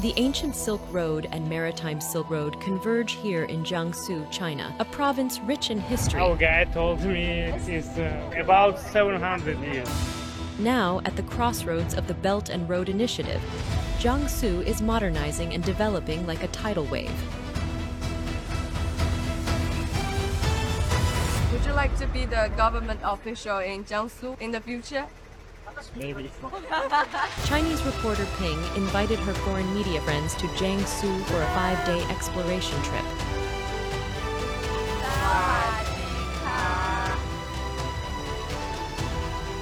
The ancient Silk Road and maritime Silk Road converge here in Jiangsu, China, a province rich in history. Our guide told me it's uh, about 700 years. Now, at the crossroads of the Belt and Road Initiative, Jiangsu is modernizing and developing like a tidal wave. Would you like to be the government official in Jiangsu in the future? Maybe. Chinese reporter Peng invited her foreign media friends to Jiangsu for a five day exploration trip.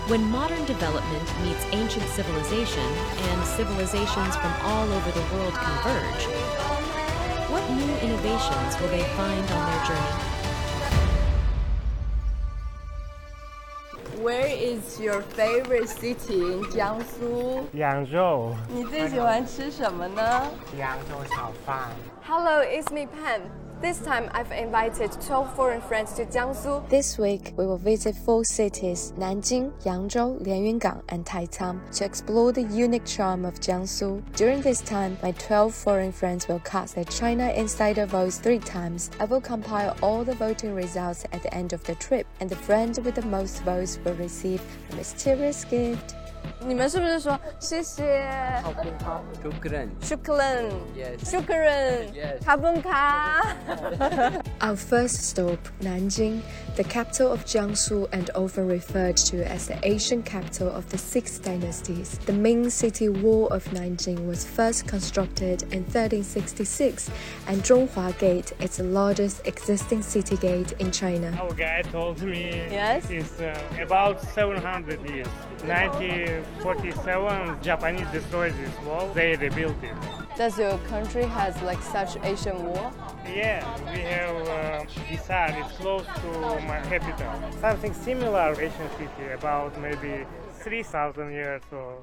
When modern development meets ancient civilization and civilizations from all over the world converge, what new innovations will they find on their journey? Where is your favorite city in Jiangsu? 扬州，你最喜欢吃什么呢扬州炒饭。 ？Hello, it's me Pam. This time I've invited 12 foreign friends to Jiangsu. This week, we will visit four cities Nanjing, Yangzhou, Lianyungang, and Taicang to explore the unique charm of Jiangsu. During this time, my 12 foreign friends will cast their China Insider votes three times. I will compile all the voting results at the end of the trip, and the friend with the most votes will receive a mysterious gift. 你们是不是说谢谢 Shukran. Shukran Yes. Shukran Yes. Kabunka Our first stop, Nanjing, the capital of Jiangsu and often referred to as the Asian capital of the Six Dynasties. The main city wall of Nanjing was first constructed in 1366, and Zhonghua Gate is the largest existing city gate in China. Our guide told me Yes? it's uh, about 700 years. 1947, Japanese destroyed this wall. They rebuilt it. Does your country has like such Asian wall? Yeah, we have uh, Disar. It's close to my capital. Something similar, Asian city, about maybe 3,000 years or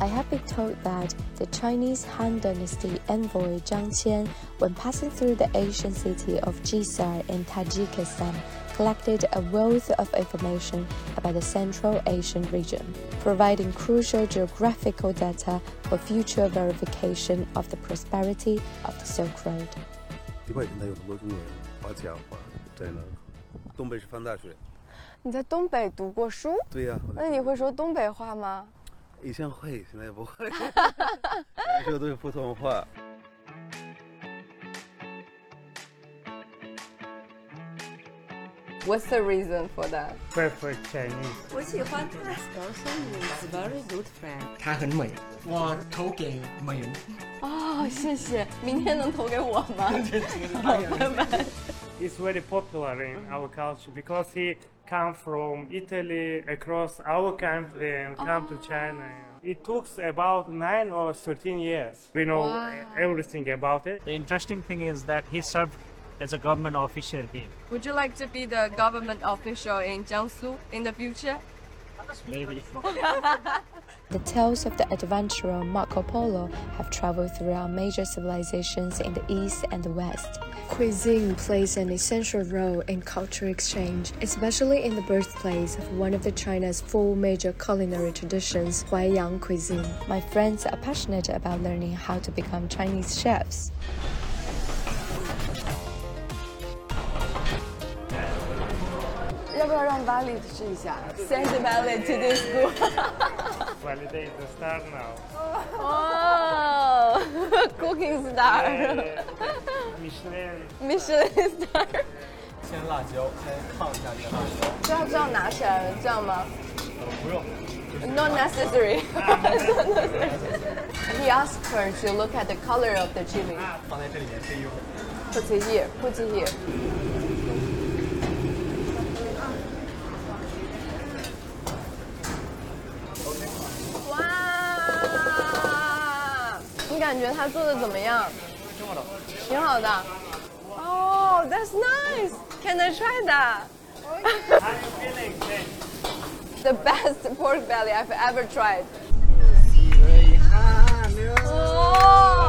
I have been told that the Chinese Han Dynasty envoy Zhang Qian, when passing through the ancient city of Jisar in Tajikistan, collected a wealth of information about the Central Asian region, providing crucial geographical data for future verification of the prosperity of the Silk Road. 一块钱他有很多中国人花钱花在那儿。东北师范大学，你在东北读过书？对呀、我在那你会说东北话吗？以前会，现在也不会，说都是普通话。 What's the reason for that? perfect Chinese. 我喜欢他。 very good friend。她很美，我投给美人。哦，谢谢。明天能投给我吗？拜拜。 It's very popular in our culture because he come from Italy across our country and come to China. It took about nine or thirteen years. We know everything about it. The interesting thing is that he served as a government official here. Would you like to be the government official in Jiangsu in the future? Maybe. The tales of the adventurer Marco Polo have traveled throughout major civilizations in the East and the West. Cuisine plays an essential role in cultural exchange, especially in the birthplace of one of the China's four major culinary traditions, Huaiyang cuisine. My friends are passionate about learning how to become Chinese chefs. 不要让巴黎试一下？Send Valley to this school 。 Validate the star now. 哦，Cooking star。 Michelin. Michelin star。先辣椒，先烫一下这个辣椒。这样这样拿起来这样吗不用， ？Not necessary. He asked her to look at the color of the chili. 放在这里面是一会儿。 Put it here. Put it here. 感觉他做的怎么样？挺好的。挺好的。Oh, that's nice. Can I try that? How you feeling? Then? The best pork belly I've ever tried. 哦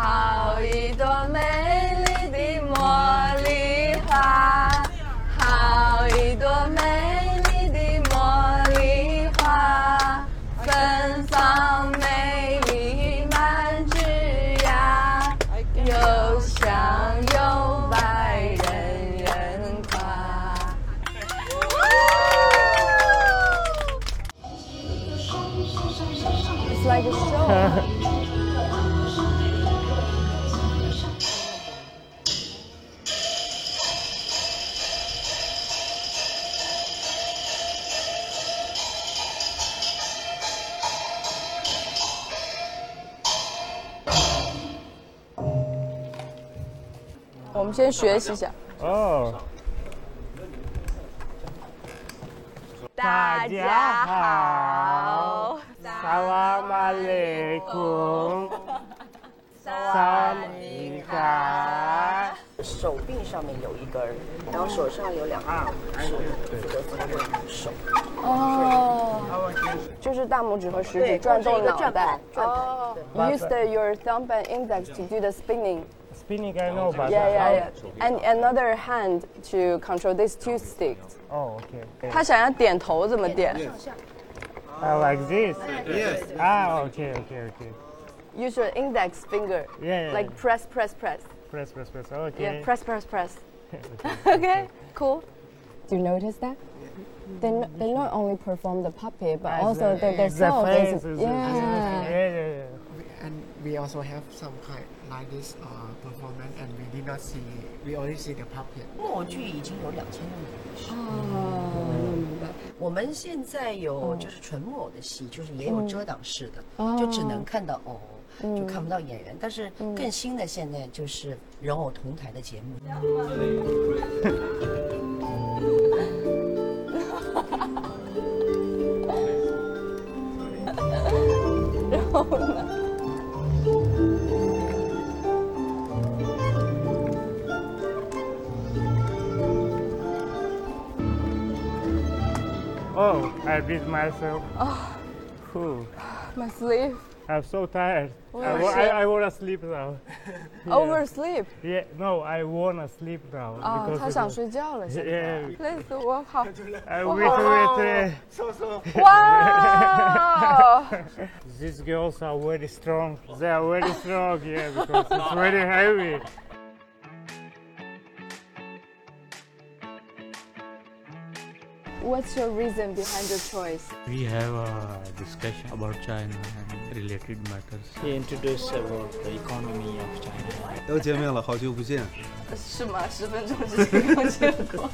好一朵美丽的茉莉花，好一我们先学习一下。哦，大家好，萨瓦马雷库，萨米卡。手臂上面有一根，然后手上有两个是负责扶着手。哦，就是大拇指和食指转动脑袋。哦，Use the your thumb and index to do the spinning. Spinning I know, but Yeah, yeah, yeah. And another hand to control these two sticks. 哦，OK。他想要点头怎么点 I like this. Yes. Ah, okay, okay, okay. ？Use your index finger. Yeah, yeah. Like press, press, press. press, press, press. Yeah, Okay. press, press, press. okay. Okay, cool. Do you notice that? They, n- they not only perform the puppet, but also their, their The self face is, is- yeah. Yeah, yeah, yeah. We also have some kind like this uh, performance, and we did not see. We only see the puppet. 木偶剧已经有两千多年历史。哦，明白。我们现在有就是纯木偶的戏，就是也有遮挡式的，哦就只能看到偶，就看不到演员。但是更新的现在就是人偶同台的节目。Oh, I beat myself. Oh. My sleeve. I'm so tired. I, Oh, wa- I, shit. I wanna sleep now. Oversleep. Yeah, no, I wanna sleep now. 哦， because 他 it 想 was- 睡觉了，现在 Yeah. 累死我，好， I wait, wait, wait. 哇！ These girls are very strong. They are very strong, yeah, because it's very heavy. What's your reason behind your choice? We have a discussion about China and related matters. He introduced about the economy of China. 又见面了，好久不见。是吗？十分钟之前刚见过。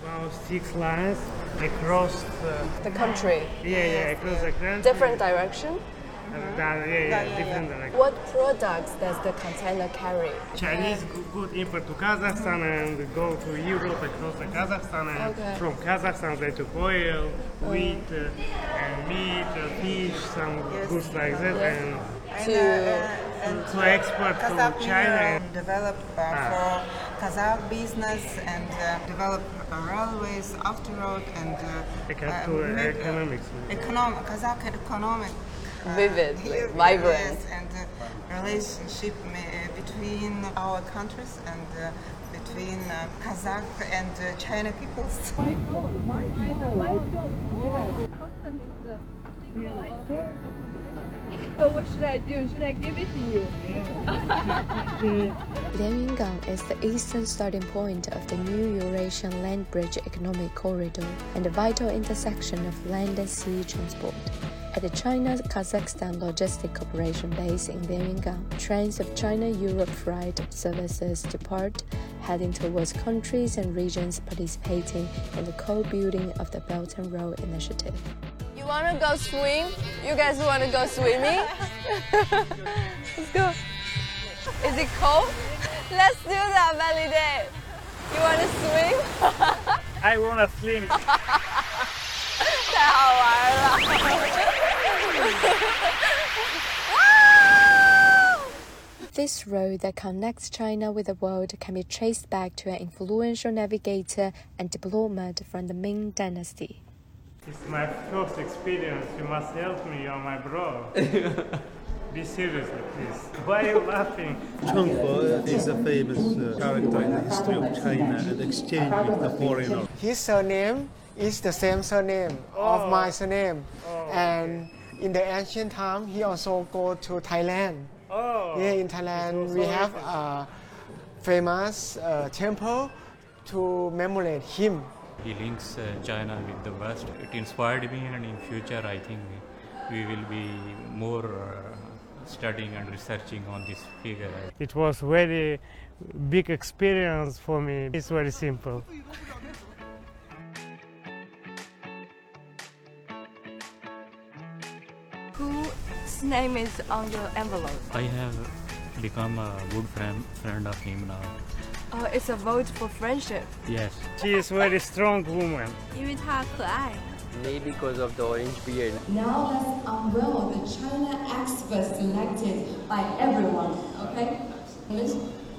About six lines across the, The country, yeah, yeah, across the country. different direction. Uh, that- yeah, yeah, different direction. What products does the container carry? Chinese go- good import to Kazakhstan and go to Europe across the Kazakhstan and Okay. from Kazakhstan they took oil, wheat, uh, and meat, uh, fish, some goods like that, and To to export to China. Museum developed uh, for Kazakh business and uh, developed uh, railways, after road, and uh, Eco- uh, to made, uh, economics. econom- Kazakh economic uh, Vivid, yes, vibrant. yes, and uh, relationship between our countries and uh, between uh, Kazakh and uh, China peoples. What should I do? Should I give it to you? Lianyungang is the eastern starting point of the new Eurasian Land Bridge Economic Corridor and a vital intersection of land and sea transport At the China-Kazakhstan Logistic Corporation base in Lianyungang, trains of China-Europe freight services depart, heading towards countries and regions participating in the co-building of the Belt and Road Initiative. You wanna go swim? You guys wanna go swimming? Let's go. Is it cold? Let's do that, belly day. You want to swim? I wanna swim. 太好玩了！ This road that connects China with the world can be traced back to an influential navigator and diplomat from the Ming Dynasty. It's my first experience. You must help me. You're my bro. Be serious, please. Why are you laughing? Zheng He is a famous uh, character in the history of China and exchange with the foreigner. His surname is the same surname of my surname. And in the ancient time, he also go to Thailand. Oh. Yeah, in Thailand, we have a famous uh, temple to commemorate him. He links uh, China with the West. It inspired me, and in future, I think we will be more uh, studying and researching on this figure. It was very big experience for me. It's very simple. Whose name is on your envelope? I have become a good friend friend of him now. Oh, it's a vote for friendship. Yes. She is very strong woman. 因为她可爱。 Maybe because of the orange beard. Now let's unveil the China experts selected by everyone. OK，你们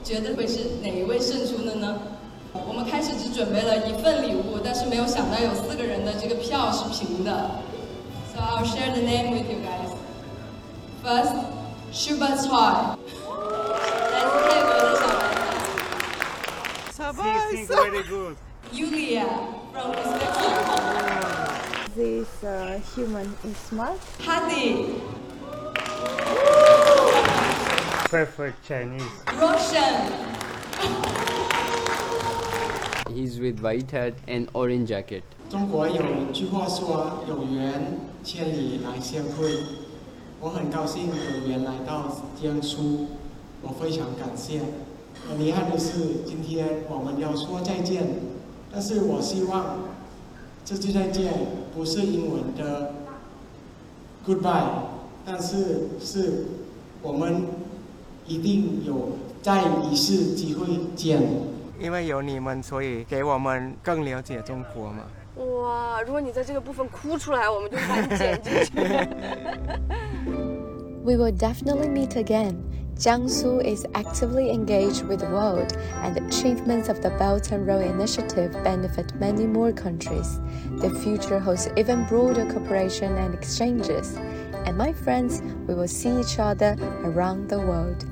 觉得会是哪一位胜出的呢？我们开始只准备了一份礼物，但是没有想到有四个人的这个票是平的。 so I'll share the name with you guys. First, Shubha Choi. Very good. Yulia from Uzbekistan. This uh, human is smart. Hadi. Perfect Chinese. Russian. He's with white hat and orange jacket. 中国有一句话说：“有缘千里来相会。”我很高兴有缘来到江苏，我非常感谢。很遗憾的是，今天我们要说再见，但是我希望这句再见不是英文的 goodbye，但是是我们一定有再一次机会见。因为有你们，所以给我们更了解中国嘛。哇，如果你在这个部分哭出来，我们就把你剪进去。 We will definitely meet again. Jiangsu is actively engaged with the world, and the achievements of the Belt and Road Initiative benefit many more countries. The future holds even broader cooperation and exchanges. And my friends, we will see each other around the world.